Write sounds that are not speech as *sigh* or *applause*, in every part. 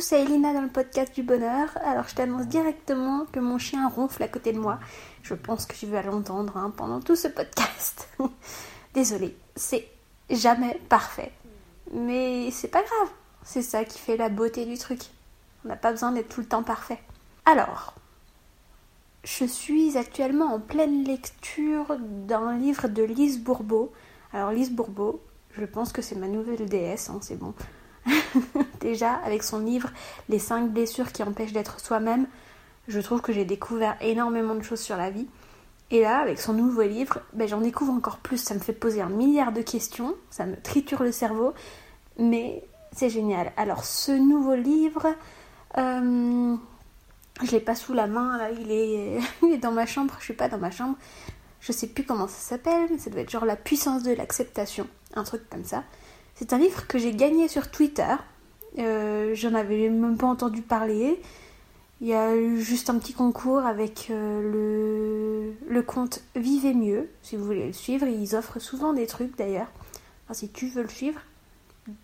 C'est Elina dans le podcast du bonheur. Alors je t'annonce directement que mon chien ronfle à côté de moi. Je pense que tu vas l'entendre hein, pendant tout ce podcast. *laughs* Désolée, c'est jamais parfait. Mais c'est pas grave, c'est ça qui fait la beauté du truc. On n'a pas besoin d'être tout le temps parfait. Alors, je suis actuellement en pleine lecture d'un livre de Lise Bourbeau. Alors Lise Bourbeau, je pense que c'est ma nouvelle déesse, hein, c'est bon. *laughs* Déjà, avec son livre Les 5 blessures qui empêchent d'être soi-même, je trouve que j'ai découvert énormément de choses sur la vie. Et là, avec son nouveau livre, ben, j'en découvre encore plus. Ça me fait poser un milliard de questions, ça me triture le cerveau, mais c'est génial. Alors, ce nouveau livre, euh, je l'ai pas sous la main, là, il est, *laughs* il est dans ma chambre, je suis pas dans ma chambre. Je sais plus comment ça s'appelle, mais ça doit être genre La puissance de l'acceptation, un truc comme ça. C'est un livre que j'ai gagné sur Twitter. Euh, J'en avais même pas entendu parler. Il y a eu juste un petit concours avec euh, le, le compte Vivez mieux, si vous voulez le suivre. Ils offrent souvent des trucs d'ailleurs. Si tu veux le suivre,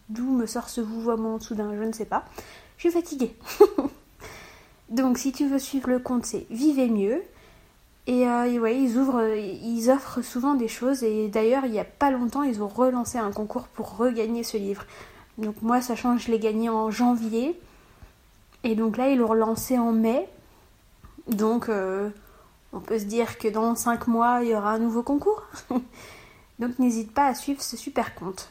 d'où me sort ce vouvoiement soudain, je ne sais pas. Je suis fatiguée. *laughs* Donc si tu veux suivre le compte, c'est Vivez mieux. Et, euh, ouais, ils, ouvrent, ils offrent souvent des choses. Et d'ailleurs, il n'y a pas longtemps, ils ont relancé un concours pour regagner ce livre. Donc moi, sachant que je l'ai gagné en janvier. Et donc là, ils l'ont relancé en mai. Donc euh, on peut se dire que dans 5 mois, il y aura un nouveau concours. *laughs* donc n'hésite pas à suivre ce super compte.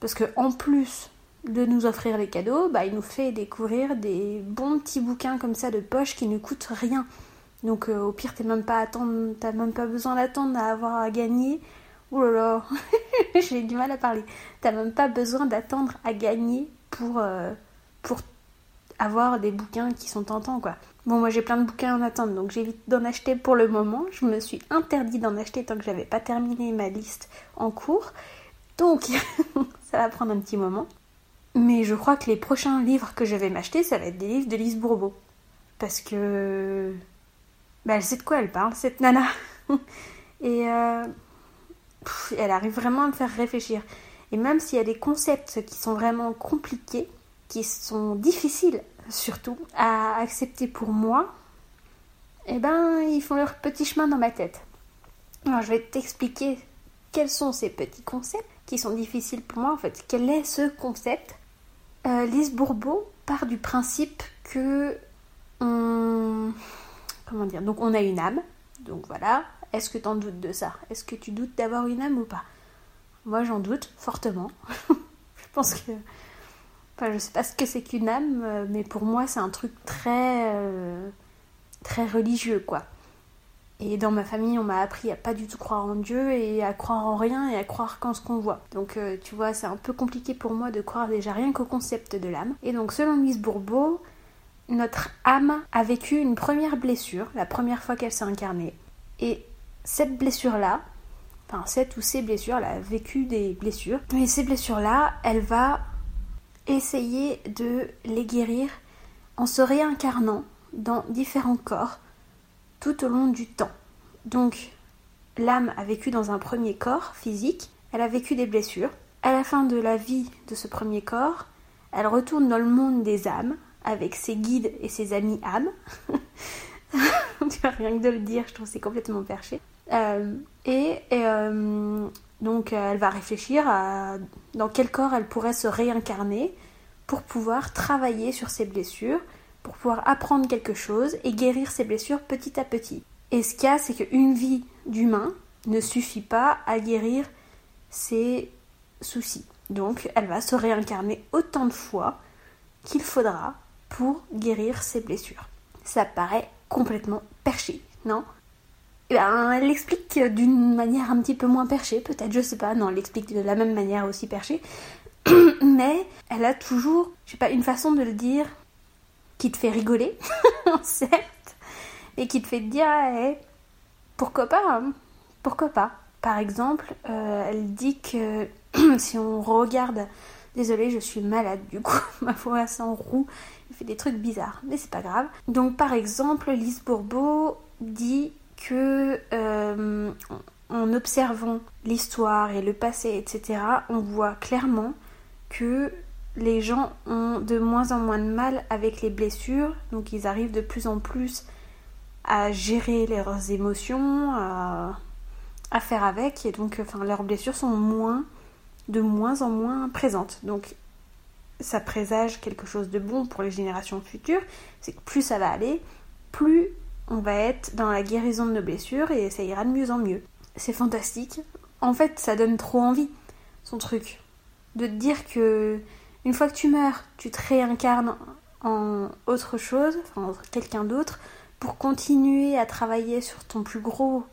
Parce que en plus de nous offrir les cadeaux, bah, il nous fait découvrir des bons petits bouquins comme ça de poche qui ne coûtent rien. Donc euh, au pire, t'as même pas attendre, t'as même pas besoin d'attendre à avoir à gagner. Ouh là là, *laughs* j'ai du mal à parler. T'as même pas besoin d'attendre à gagner pour, euh, pour avoir des bouquins qui sont tentants quoi. Bon moi j'ai plein de bouquins en attente donc j'évite d'en acheter pour le moment. Je me suis interdit d'en acheter tant que j'avais pas terminé ma liste en cours. Donc *laughs* ça va prendre un petit moment. Mais je crois que les prochains livres que je vais m'acheter, ça va être des livres de Lise Bourbeau. Parce que bah, elle sait de quoi elle parle, cette nana. *laughs* Et euh, elle arrive vraiment à me faire réfléchir. Et même s'il y a des concepts qui sont vraiment compliqués, qui sont difficiles surtout à accepter pour moi, eh ben ils font leur petit chemin dans ma tête. Alors je vais t'expliquer quels sont ces petits concepts qui sont difficiles pour moi en fait. Quel est ce concept? Euh, Lise Bourbeau part du principe que comment dire Donc on a une âme. Donc voilà. Est-ce que tu en doutes de ça? Est-ce que tu doutes d'avoir une âme ou pas? Moi j'en doute fortement. *laughs* je pense que enfin je sais pas ce que c'est qu'une âme, euh, mais pour moi c'est un truc très euh, très religieux quoi. Et dans ma famille, on m'a appris à pas du tout croire en Dieu et à croire en rien et à croire qu'en ce qu'on voit. Donc euh, tu vois, c'est un peu compliqué pour moi de croire déjà rien qu'au concept de l'âme. Et donc selon Lise Bourbeau, notre âme a vécu une première blessure, la première fois qu'elle s'est incarnée. Et cette blessure-là, enfin cette ou ces blessures, elle a vécu des blessures. Et ces blessures-là, elle va essayer de les guérir en se réincarnant dans différents corps tout au long du temps. Donc l'âme a vécu dans un premier corps physique, elle a vécu des blessures. À la fin de la vie de ce premier corps, elle retourne dans le monde des âmes avec ses guides et ses amis âmes. *laughs* tu vois, rien que de le dire, je trouve c'est complètement perché. Euh, et, euh, donc elle va réfléchir à dans quel corps elle pourrait se réincarner pour pouvoir travailler sur ses blessures, pour pouvoir apprendre quelque chose et guérir ses blessures petit à petit. Et ce qu'il y a, c'est qu'une vie d'humain ne suffit pas à guérir ses soucis. Donc elle va se réincarner autant de fois qu'il faudra pour guérir ses blessures. Ça paraît complètement perché, non? Eh ben, elle l'explique d'une manière un petit peu moins perchée, peut-être, je sais pas, non, elle l'explique de la même manière aussi perchée, *clears throat* mais elle a toujours, je sais pas, une façon de le dire qui te fait rigoler, *laughs* certes, et qui te fait dire, hey, pourquoi pas, hein, pourquoi pas. Par exemple, euh, elle dit que *clears throat* si on regarde, désolée, je suis malade du coup, *laughs* ma voix s'en roue, il fait des trucs bizarres, mais c'est pas grave. Donc par exemple, Lise Bourbeau dit que euh, en observant l'histoire et le passé, etc., on voit clairement que les gens ont de moins en moins de mal avec les blessures, donc ils arrivent de plus en plus à gérer leurs émotions, à, faire avec, et donc leurs blessures sont moins, de moins en moins présentes. Donc ça présage quelque chose de bon pour les générations futures, c'est que plus ça va aller, plus on va être dans la guérison de nos blessures et ça ira de mieux en mieux. C'est fantastique. En fait, ça donne trop envie, son truc. De te dire que une fois que tu meurs, tu te réincarnes en autre chose, enfin quelqu'un d'autre, pour continuer à travailler sur ton plus gros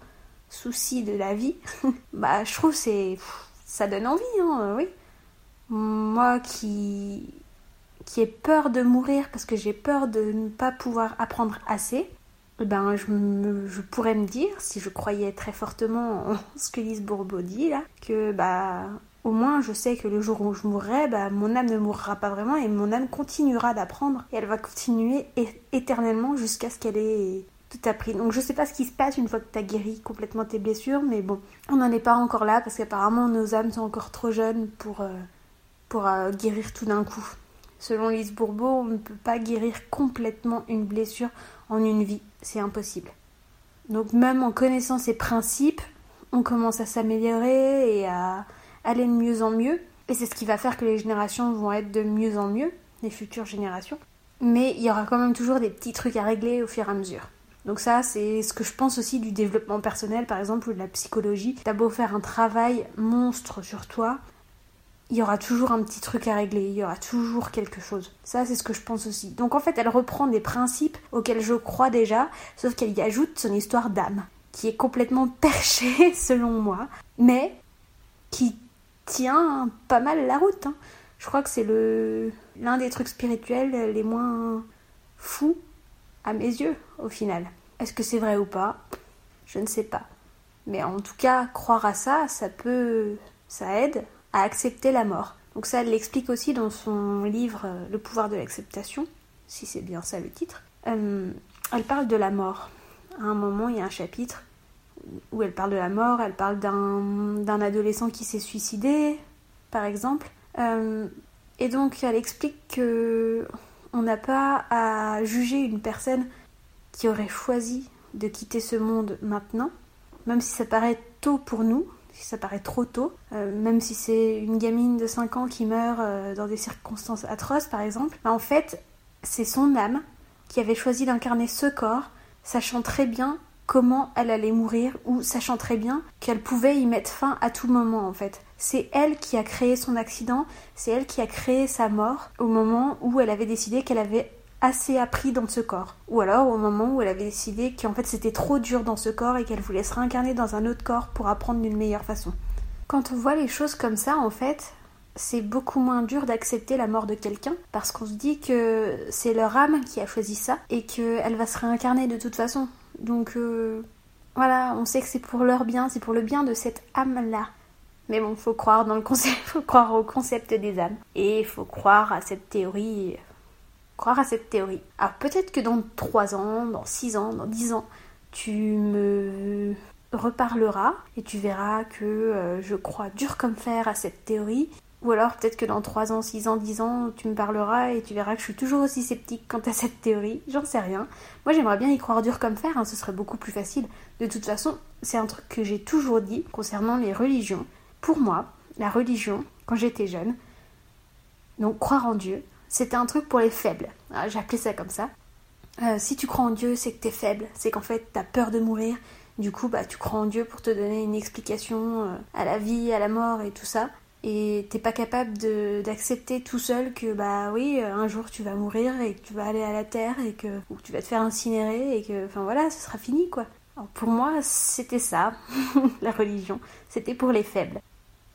souci de la vie. *laughs* bah, je trouve c'est ça donne envie, hein, oui. Moi qui qui ai peur de mourir parce que j'ai peur de ne pas pouvoir apprendre assez, eh ben je, je, pourrais me dire, si je croyais très fortement en *laughs* ce que Lise Bourbeau dit là, que bah au moins je sais que le jour où je mourrai, bah, mon âme ne mourra pas vraiment et mon âme continuera d'apprendre et elle va continuer éternellement jusqu'à ce qu'elle ait tout appris. Donc je sais pas ce qui se passe une fois que tu as guéri complètement tes blessures, mais bon, on n'en est pas encore là parce qu'apparemment nos âmes sont encore trop jeunes pour, euh, pour euh, guérir tout d'un coup. Selon Lise Bourbeau, on ne peut pas guérir complètement une blessure en une vie, c'est impossible. Donc même en connaissant ces principes, on commence à s'améliorer et à aller de mieux en mieux. Et c'est ce qui va faire que les générations vont être de mieux en mieux, les futures générations. Mais il y aura quand même toujours des petits trucs à régler au fur et à mesure. Donc ça, c'est ce que je pense aussi du développement personnel, par exemple, ou de la psychologie. T'as beau faire un travail monstre sur toi, il y aura toujours un petit truc à régler, il y aura toujours quelque chose. Ça, c'est ce que je pense aussi. Donc en fait, elle reprend des principes auxquels je crois déjà, sauf qu'elle y ajoute son histoire d'âme, qui est complètement *laughs* perchée selon moi, mais qui tient pas mal la route. Hein. Je crois que c'est l'un des trucs spirituels les moins fous à mes yeux au final. Est-ce que c'est vrai ou pas? Je ne sais pas. Mais en tout cas, croire à ça, ça peut ça aide à accepter la mort. Donc ça, elle l'explique aussi dans son livre euh, Le pouvoir de l'acceptation, si c'est bien ça le titre. Euh, elle parle de la mort. À un moment, il y a un chapitre où elle parle de la mort, elle parle d'un adolescent qui s'est suicidé, par exemple. Euh, et donc elle explique que on n'a pas à juger une personne qui aurait choisi de quitter ce monde maintenant, même si ça paraît tôt pour nous, si ça paraît trop tôt, euh, même si c'est une gamine de 5 ans qui meurt euh, dans des circonstances atroces par exemple, bah, en fait c'est son âme qui avait choisi d'incarner ce corps, sachant très bien comment elle allait mourir ou sachant très bien qu'elle pouvait y mettre fin à tout moment en fait. C'est elle qui a créé son accident, c'est elle qui a créé sa mort au moment où elle avait décidé qu'elle avait assez appris dans ce corps. Ou alors au moment où elle avait décidé qu'en fait c'était trop dur dans ce corps et qu'elle voulait se réincarner dans un autre corps pour apprendre d'une meilleure façon. Quand on voit les choses comme ça, en fait, c'est beaucoup moins dur d'accepter la mort de quelqu'un parce qu'on se dit que c'est leur âme qui a choisi ça et qu'elle va se réincarner de toute façon. Donc euh, voilà, on sait que c'est pour leur bien, c'est pour le bien de cette âme-là. Mais bon, faut croire dans le concept, *laughs* faut croire au concept des âmes. Et faut croire à cette théorie. Croire à cette théorie. Alors peut-être que dans 3 ans, dans 6 ans, dans 10 ans, tu me reparleras et tu verras que euh, je crois dur comme fer à cette théorie ou alors peut-être que dans 3 ans, 6 ans, 10 ans, tu me parleras et tu verras que je suis toujours aussi sceptique quant à cette théorie. J'en sais rien. Moi j'aimerais bien y croire dur comme fer, hein, ce serait beaucoup plus facile. De toute façon, c'est un truc que j'ai toujours dit concernant les religions. Pour moi, la religion, quand j'étais jeune, donc croire en Dieu, c'était un truc pour les faibles. Ah, j'appelais ça comme ça. Euh, si tu crois en Dieu, c'est que t'es faible, c'est qu'en fait t'as peur de mourir. Du coup, bah, tu crois en Dieu pour te donner une explication euh, à la vie, à la mort et tout ça et t'es pas capable d'accepter tout seul que bah oui un jour tu vas mourir et que tu vas aller à la terre et que tu vas te faire incinérer et que enfin voilà ce sera fini quoi. Alors pour moi c'était ça *laughs* la religion. C'était pour les faibles.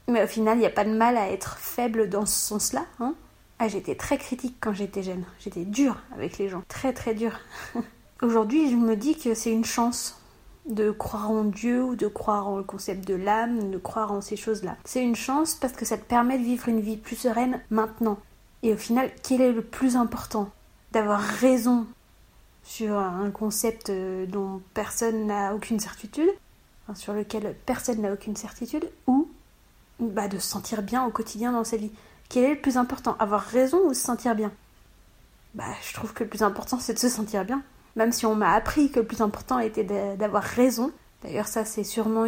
Mais au final il n'y a pas de mal à être faible dans ce sens là hein. Ah j'étais très critique quand j'étais jeune. J'étais dure avec les gens. Très très dure. *laughs* Aujourd'hui je me dis que c'est une chance de croire en Dieu ou de croire en le concept de l'âme, de croire en ces choses-là. C'est une chance parce que ça te permet de vivre une vie plus sereine maintenant. Et au final, quel est le plus important D'avoir raison sur un concept euh, dont personne n'a aucune certitude, sur lequel personne n'a aucune certitude, ou bah, de se sentir bien au quotidien dans sa vie? Quel est le plus important? Avoir raison ou se sentir bien? Bah, je trouve que le plus important, c'est de se sentir bien. Même si on m'a appris que le plus important était d'avoir raison. D'ailleurs, ça, c'est sûrement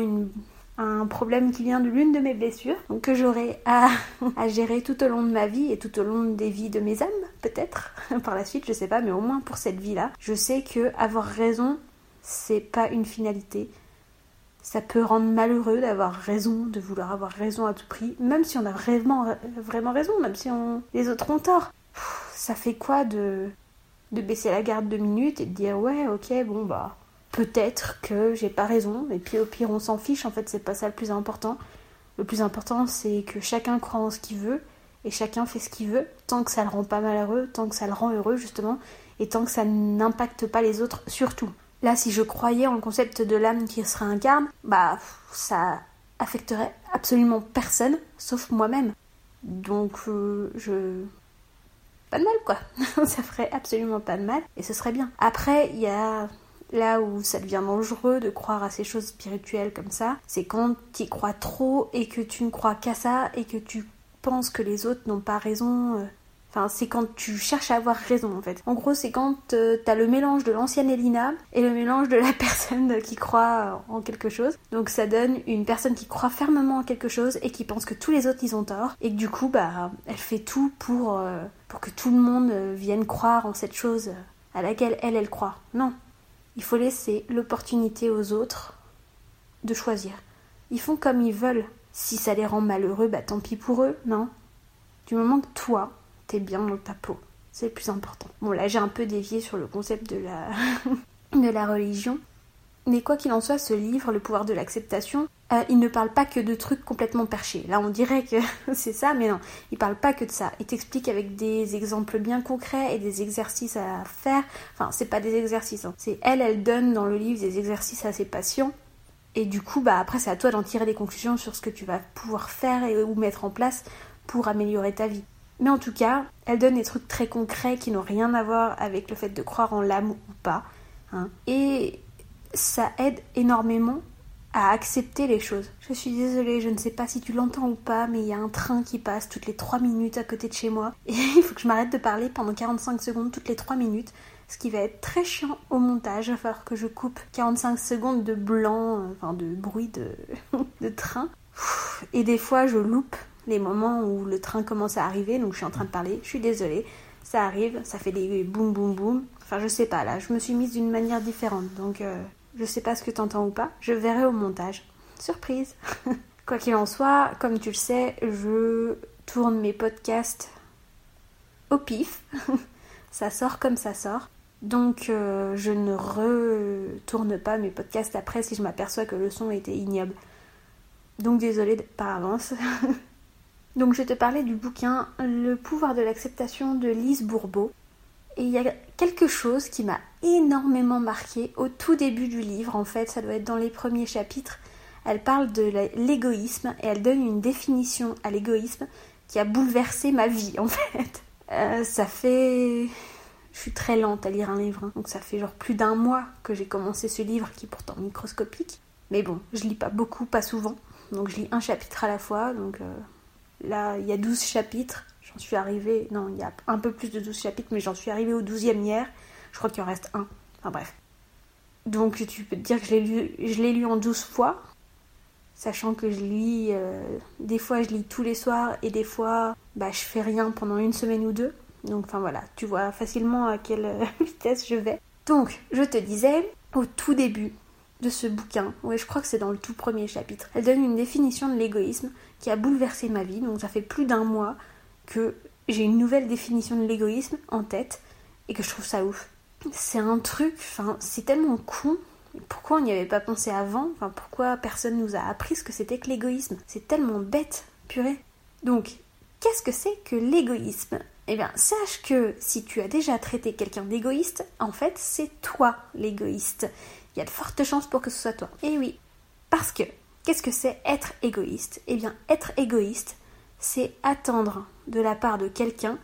un problème qui vient de l'une de mes blessures, donc que j'aurai à, *laughs* à, gérer tout au long de ma vie et tout au long des vies de mes âmes, peut-être, *laughs* par la suite, je sais pas, mais au moins pour cette vie-là, je sais que avoir raison, c'est pas une finalité, ça peut rendre malheureux d'avoir raison, de vouloir avoir raison à tout prix, même si on a vraiment, vraiment raison, même si on... les autres ont tort. ça fait quoi de, de baisser la garde deux minutes et de dire ouais, ok, bon bah peut-être que j'ai pas raison, et puis au pire on s'en fiche, en fait c'est pas ça le plus important. Le plus important c'est que chacun croit en ce qu'il veut et chacun fait ce qu'il veut, tant que ça le rend pas malheureux, tant que ça le rend heureux justement, et tant que ça n'impacte pas les autres surtout. Là, si je croyais en le concept de l'âme qui se réincarne, bah ça affecterait absolument personne sauf moi-même. Donc euh, je pas de mal quoi. *laughs* ça ferait absolument pas de mal et ce serait bien. Après, il y a là où ça devient dangereux de croire à ces choses spirituelles comme ça, c'est quand tu y crois trop et que tu ne crois qu'à ça et que tu penses que les autres n'ont pas raison euh, Enfin, c'est quand tu cherches à avoir raison en fait. En gros, c'est quand euh, t'as le mélange de l'ancienne Elina et le mélange de la *laughs* personne qui croit en quelque chose. Donc ça donne une personne qui croit fermement en quelque chose et qui pense que tous les autres ils ont tort et que du coup bah elle fait tout pour euh, pour que tout le monde euh, vienne croire en cette chose à laquelle elle elle croit. Non, il faut laisser l'opportunité aux autres de choisir. Ils font comme ils veulent. Si ça les rend malheureux, bah tant pis pour eux, non? Du moment que toi, bien dans ta peau. C'est le plus important. Bon, là, j'ai un peu dévié sur le concept de la, *laughs* de la religion. Mais quoi qu'il en soit, ce livre, Le pouvoir de l'acceptation, euh, il ne parle pas que de trucs complètement perchés. Là, on dirait que *laughs* c'est ça, mais non, il parle pas que de ça. Il t'explique avec des exemples bien concrets et des exercices à faire. Enfin, c'est pas des exercices, hein. c'est elle, elle donne dans le livre des exercices à ses patients. Et du coup, bah après, c'est à toi d'en tirer des conclusions sur ce que tu vas pouvoir faire et, ou mettre en place pour améliorer ta vie. Mais en tout cas, elle donne des trucs très concrets qui n'ont rien à voir avec le fait de croire en l'âme ou pas. Hein. Et ça aide énormément à accepter les choses. Je suis désolée, je ne sais pas si tu l'entends ou pas, mais il y a un train qui passe toutes les 3 minutes à côté de chez moi. *laughs* Et il faut que je m'arrête de parler pendant 45 secondes toutes les 3 minutes. Ce qui va être très chiant au montage. Il va falloir que je coupe 45 secondes de blanc, enfin de bruit de, *laughs* de train. Et des fois, je loupe les moments où le train commence à arriver, donc je suis en train de parler, je suis désolée, ça arrive, ça fait des boum boum boum. Enfin, je sais pas, là, je me suis mise d'une manière différente, donc euh, je sais pas ce que t'entends ou pas, je verrai au montage. Surprise *laughs* Quoi qu'il en soit, comme tu le sais, je tourne mes podcasts au pif. *laughs* ça sort comme ça sort. Donc euh, je ne retourne pas mes podcasts après si je m'aperçois que le son était ignoble. Donc désolée par avance. *laughs* Donc je te parlais du bouquin Le pouvoir de l'acceptation de Lise Bourbeau. Et il y a quelque chose qui m'a énormément marqué au tout début du livre, en fait, ça doit être dans les premiers chapitres. Elle parle de l'égoïsme et elle donne une définition à l'égoïsme qui a bouleversé ma vie, en *laughs* fait. Euh, ça fait... Je suis très lente à lire un livre, hein. donc ça fait genre plus d'un mois que j'ai commencé ce livre qui est pourtant microscopique. Mais bon, je lis pas beaucoup, pas souvent, donc je lis un chapitre à la fois, donc... Euh, Là, il y a 12 chapitres. J'en suis arrivée. Non, il y a un peu plus de 12 chapitres, mais j'en suis arrivée au 12e hier. Je crois qu'il en reste un. Enfin bref. Donc tu peux te dire que je l'ai lu, lu en 12 fois. Sachant que je lis. Euh, des fois, je lis tous les soirs et des fois, bah, je fais rien pendant une semaine ou deux. Donc, enfin voilà, tu vois facilement à quelle *laughs* vitesse je vais. Donc, je te disais, au tout début, de ce bouquin, ouais, je crois que c'est dans le tout premier chapitre. Elle donne une définition de l'égoïsme qui a bouleversé ma vie. Donc ça fait plus d'un mois que j'ai une nouvelle définition de l'égoïsme en tête et que je trouve ça ouf. C'est un truc, enfin, c'est tellement con. Pourquoi on n'y avait pas pensé avant? Pourquoi personne nous a appris ce que c'était que l'égoïsme? C'est tellement bête, purée. Donc, qu'est-ce que c'est que l'égoïsme? Eh bien, sache que si tu as déjà traité quelqu'un d'égoïste, en fait, c'est toi l'égoïste il y a de fortes chances pour que ce soit toi. Et oui, parce que qu'est-ce que c'est être égoïste? Eh bien, être égoïste, c'est attendre de la part de quelqu'un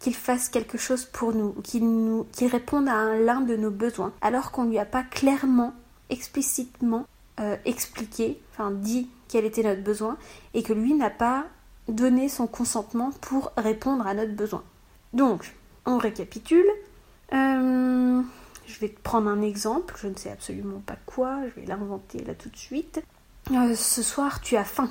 qu'il fasse quelque chose pour nous, qu'il nous, réponde à l'un de nos besoins, alors qu'on lui a pas clairement, explicitement euh, expliqué, enfin dit quel était notre besoin, et que lui n'a pas donner son consentement pour répondre à notre besoin. Donc, on récapitule. Euh, je vais prendre un exemple, je ne sais absolument pas quoi, je vais l'inventer là tout de suite. Euh, ce soir, tu as faim.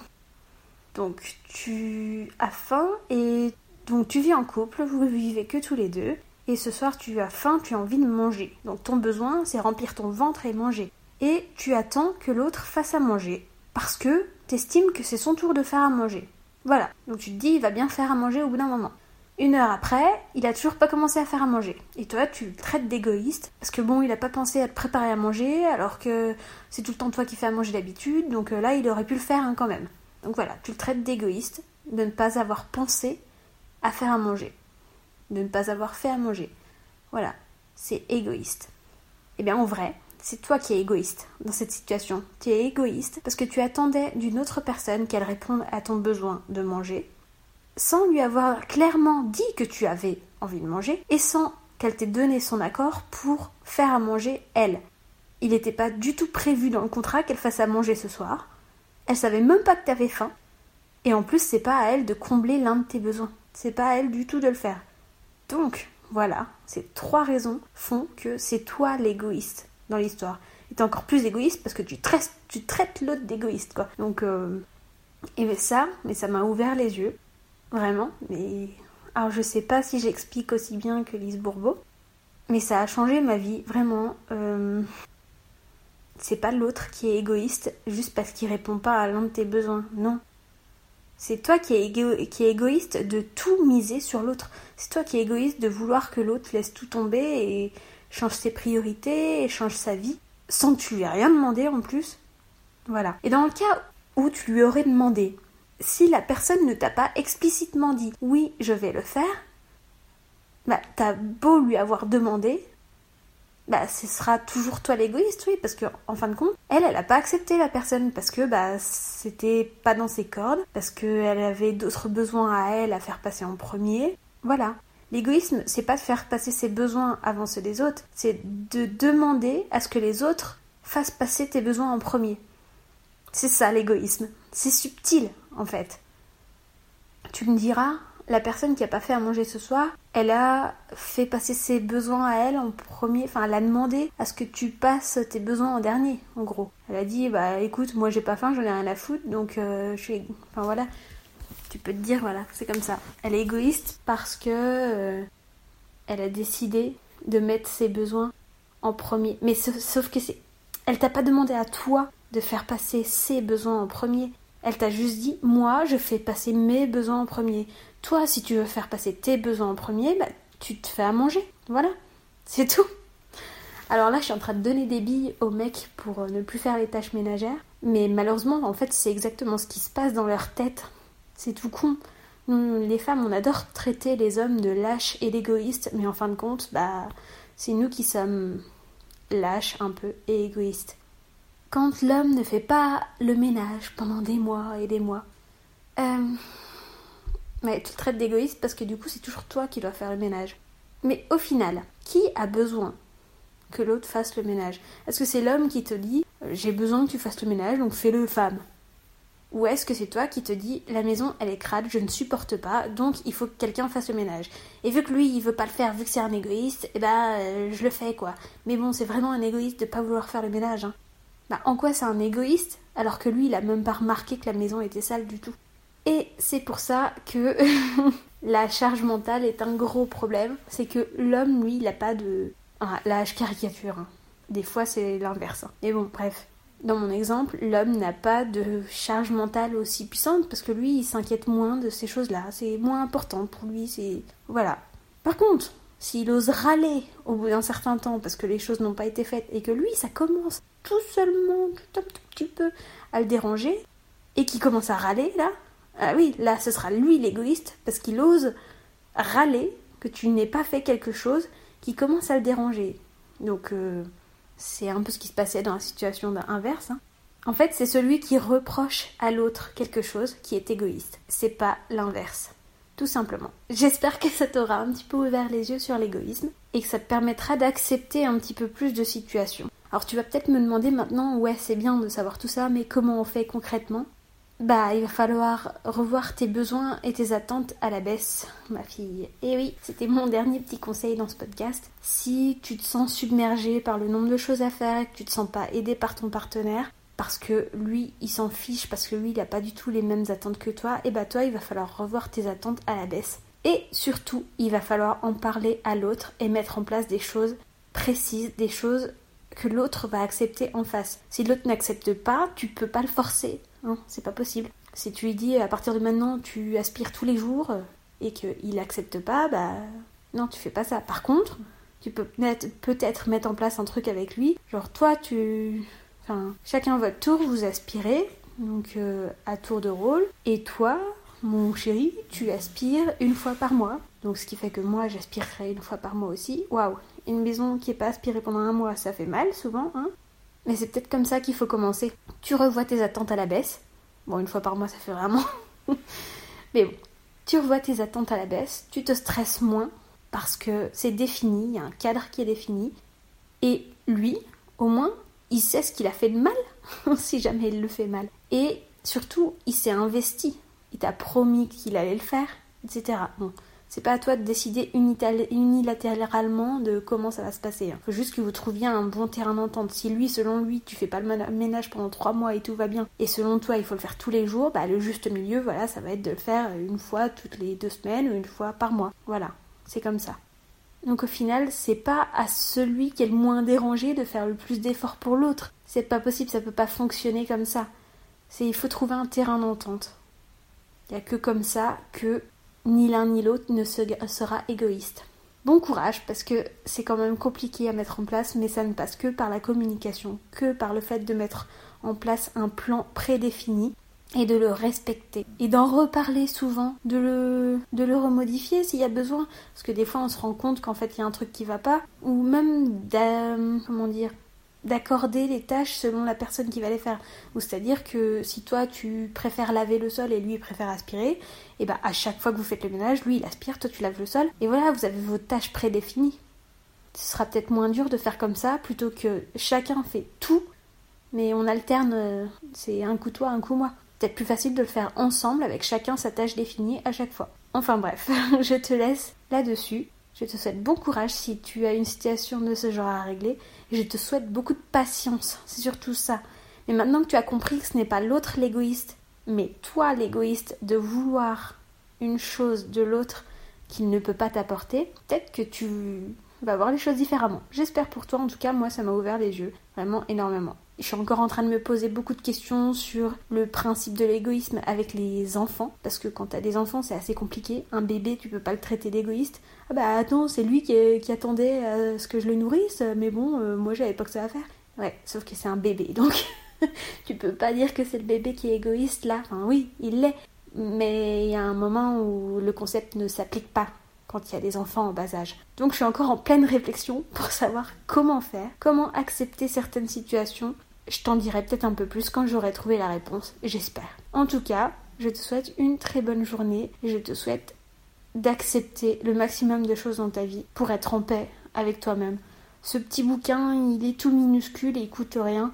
Donc, tu as faim et donc tu vis en couple, vous vivez que tous les deux. Et ce soir, tu as faim, tu as envie de manger. Donc, ton besoin, c'est remplir ton ventre et manger. Et tu attends que l'autre fasse à manger parce que tu estimes que c'est son tour de faire à manger. Voilà. Donc, tu te dis, il va bien faire à manger au bout d'un moment. Une heure après, il a toujours pas commencé à faire à manger. Et toi, tu le traites d'égoïste parce que bon, il a pas pensé à te préparer à manger alors que c'est tout le temps toi qui fais à manger d'habitude. Donc euh, là, il aurait pu le faire hein, quand même. Donc voilà, tu le traites d'égoïste de ne pas avoir pensé à faire à manger, de ne pas avoir fait à manger. Voilà, c'est égoïste. Eh bien, en vrai, c'est toi qui es égoïste dans cette situation. Tu es égoïste parce que tu attendais d'une autre personne qu'elle réponde à ton besoin de manger sans lui avoir clairement dit que tu avais envie de manger et sans qu'elle t'ait donné son accord pour faire à manger elle. Il n'était pas du tout prévu dans le contrat qu'elle fasse à manger ce soir. Elle savait même pas que tu avais faim. Et en plus, c'est pas à elle de combler l'un de tes besoins. C'est pas à elle du tout de le faire. Donc, voilà, ces trois raisons font que c'est toi l'égoïste dans l'histoire. Et t'es encore plus égoïste parce que tu traites, l'autre d'égoïste, quoi. Donc, euh, et ça, mais ça m'a ouvert les yeux. Vraiment, mais. Alors je sais pas si j'explique aussi bien que Lise Bourbeau, mais ça a changé ma vie, vraiment. Euh, c'est pas l'autre qui est égoïste juste parce qu'il répond pas à l'un de tes besoins, non. C'est toi qui es, égoïste de tout miser sur l'autre. C'est toi qui es égoïste de vouloir que l'autre laisse tout tomber et change ses priorités et change sa vie sans que tu lui aies rien demandé en plus. Voilà. Et dans le cas où tu lui aurais demandé, si la personne ne t'a pas explicitement dit oui, je vais le faire, bah t'as beau lui avoir demandé, bah ce sera toujours toi l'égoïste, oui, parce que en fin de compte, elle, elle a pas accepté la personne parce que bah c'était pas dans ses cordes, parce qu'elle avait d'autres besoins à elle à faire passer en premier. Voilà. L'égoïsme, c'est pas de faire passer ses besoins avant ceux des autres, c'est de demander à ce que les autres fassent passer tes besoins en premier. C'est ça l'égoïsme. C'est subtil, en fait. Tu me diras, la personne qui a pas fait à manger ce soir, elle a fait passer ses besoins à elle en premier, enfin elle a demandé à ce que tu passes tes besoins en dernier, en gros. Elle a dit bah écoute, moi j'ai pas faim, j'en ai rien à foutre, donc euh, je suis, enfin voilà. Tu peux te dire voilà, c'est comme ça. Elle est égoïste parce que euh, elle a décidé de mettre ses besoins en premier. Mais sauf que c'est, elle t'a pas demandé à toi de faire passer ses besoins en premier. Elle t'a juste dit moi je fais passer mes besoins en premier. Toi si tu veux faire passer tes besoins en premier, bah, tu te fais à manger. Voilà. C'est tout. Alors là je suis en train de donner des billes aux mecs pour euh, ne plus faire les tâches ménagères. Mais malheureusement en fait c'est exactement ce qui se passe dans leur tête. C'est tout con. Les femmes, on adore traiter les hommes de lâches et d'égoïstes, mais en fin de compte, bah, c'est nous qui sommes lâches un peu et égoïstes. Quand l'homme ne fait pas le ménage pendant des mois et des mois, euh, mais tu le traites d'égoïste parce que du coup c'est toujours toi qui dois faire le ménage. Mais au final, qui a besoin que l'autre fasse le ménage? Est-ce que c'est l'homme qui te dit euh, j'ai besoin que tu fasses le ménage donc fais-le femme? Ou est-ce que c'est toi qui te dis la maison elle est crade, je ne supporte pas, donc il faut que quelqu'un fasse le ménage? Et vu que lui il veut pas le faire, vu que c'est un égoïste, eh ben euh, je le fais quoi. Mais bon, c'est vraiment un égoïste de pas vouloir faire le ménage. Hein. Bah, en quoi c'est un égoïste alors que lui il a même pas remarqué que la maison était sale du tout? Et c'est pour ça que *laughs* la charge mentale est un gros problème. C'est que l'homme, lui, il a pas de. Ah, là, je caricature. Hein. Des fois, c'est l'inverse. Hein. Mais bon, bref. Dans mon exemple, l'homme n'a pas de charge mentale aussi puissante parce que lui, il s'inquiète moins de ces choses-là. C'est moins important pour lui. C'est. Voilà. Par contre, s'il ose râler au bout d'un certain temps parce que les choses n'ont pas été faites et que lui, ça commence tout seulement, tout un tout petit peu à le déranger, et qui commence à râler là, ah oui, là ce sera lui l'égoïste parce qu'il ose râler que tu n'aies pas fait quelque chose qui commence à le déranger. Donc euh, c'est un peu ce qui se passait dans la situation inverse. Hein. En fait, c'est celui qui reproche à l'autre quelque chose qui est égoïste. C'est pas l'inverse tout simplement. J'espère que ça t'aura un petit peu ouvert les yeux sur l'égoïsme et que ça te permettra d'accepter un petit peu plus de situations. Alors tu vas peut-être me demander maintenant, ouais c'est bien de savoir tout ça, mais comment on fait concrètement? Bah il va falloir revoir tes besoins et tes attentes à la baisse, ma fille. Et oui, c'était mon dernier petit conseil dans ce podcast. Si tu te sens submergé par le nombre de choses à faire et que tu te sens pas aidé par ton partenaire, parce que lui il s'en fiche, parce que lui il n'a pas du tout les mêmes attentes que toi, et bah toi il va falloir revoir tes attentes à la baisse. Et surtout, il va falloir en parler à l'autre et mettre en place des choses précises, des choses que l'autre va accepter en face. Si l'autre n'accepte pas, tu peux pas le forcer. Hein, c'est pas possible. Si tu lui dis à partir de maintenant tu aspires tous les jours euh, et qu'il n'accepte pas, bah non, tu fais pas ça. Par contre, tu peux peut-être mettre en place un truc avec lui. Genre toi, tu. Enfin, chacun votre tour, vous aspirez, donc euh, à tour de rôle. Et toi, mon chéri, tu aspires une fois par mois. Donc ce qui fait que moi, j'aspirerai une fois par mois aussi. Waouh, une maison qui n'est pas aspirée pendant un mois, ça fait mal souvent, hein Mais c'est peut-être comme ça qu'il faut commencer. Tu revois tes attentes à la baisse. Bon, une fois par mois, ça fait vraiment. *laughs* Mais bon, tu revois tes attentes à la baisse, tu te stresses moins parce que c'est défini, il y a un cadre qui est défini. Et lui, au moins, il sait ce qu'il a fait de mal, *laughs* si jamais il le fait mal. Et surtout, il s'est investi. Il t'a promis qu'il allait le faire, etc. Bon, c'est pas à toi de décider unilatéralement de comment ça va se passer. Hein. faut juste que vous trouviez un bon terrain d'entente. Si lui, selon lui, tu fais pas le ménage pendant trois mois et tout va bien, et selon toi, il faut le faire tous les jours, bah le juste milieu, voilà, ça va être de le faire une fois toutes les deux semaines ou une fois par mois. Voilà, c'est comme ça. Donc au final, c'est pas à celui qui est le moins dérangé de faire le plus d'efforts pour l'autre. C'est pas possible, ça peut pas fonctionner comme ça. C'est il faut trouver un terrain d'entente. Il n'y a que comme ça que ni l'un ni l'autre ne sera égoïste. Bon courage parce que c'est quand même compliqué à mettre en place, mais ça ne passe que par la communication, que par le fait de mettre en place un plan prédéfini et de le respecter et d'en reparler souvent, de le, de le remodifier s'il y a besoin, parce que des fois on se rend compte qu'en fait il y a un truc qui va pas, ou même comment dire d'accorder les tâches selon la personne qui va les faire. Ou c'est-à-dire que si toi tu préfères laver le sol et lui il préfère aspirer, et eh ben à chaque fois que vous faites le ménage, lui il aspire, toi tu laves le sol, et voilà, vous avez vos tâches prédéfinies. Ce sera peut-être moins dur de faire comme ça plutôt que chacun fait tout, mais on alterne, euh, c'est un coup toi, un coup moi. Peut-être plus facile de le faire ensemble avec chacun sa tâche définie à chaque fois. Enfin bref, *laughs* je te laisse là-dessus. Je te souhaite bon courage si tu as une situation de ce genre à régler. Je te souhaite beaucoup de patience, c'est surtout ça. Mais maintenant que tu as compris que ce n'est pas l'autre l'égoïste, mais toi l'égoïste de vouloir une chose de l'autre qu'il ne peut pas t'apporter, peut-être que tu vas voir les choses différemment. J'espère pour toi, en tout cas, moi ça m'a ouvert les yeux, vraiment énormément. Je suis encore en train de me poser beaucoup de questions sur le principe de l'égoïsme avec les enfants, parce que quand t'as des enfants, c'est assez compliqué. Un bébé, tu peux pas le traiter d'égoïste. Ah bah attends, c'est lui qui, attendait à ce que je le nourrisse, mais bon, euh, moi j'avais pas que ça à faire. Ouais, sauf que c'est un bébé, *laughs* donc *laughs* tu peux pas dire que c'est le bébé qui est égoïste là. Enfin oui, il l'est, mais il y a un moment où le concept ne s'applique pas quand il y a des enfants en bas âge. Donc je suis encore en pleine réflexion pour savoir comment faire, comment accepter certaines situations je t'en dirai peut-être un peu plus quand j'aurai trouvé la réponse, j'espère. En tout cas, je te souhaite une très bonne journée et je te souhaite d'accepter le maximum de choses dans ta vie pour être en paix avec toi-même. Ce petit bouquin, il est tout minuscule et il coûte rien.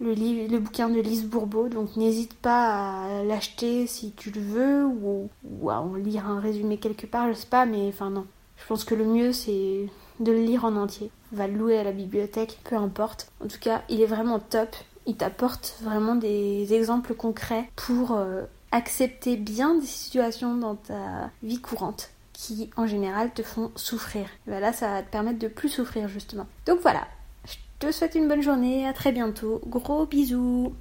Le, bouquin de Lise Bourbeau, donc n'hésite pas à l'acheter si tu le veux ou, ou, à en lire un résumé quelque part, je sais pas, mais enfin non. Je pense que le mieux c'est de le lire en entier. Va le louer à la bibliothèque, peu importe. En tout cas, il est vraiment top. Il t'apporte vraiment des exemples concrets pour euh, accepter bien des situations dans ta vie courante qui en général te font souffrir. Et là, ça va te permettre de plus souffrir justement. Donc voilà, je te souhaite une bonne journée, à très bientôt, gros bisous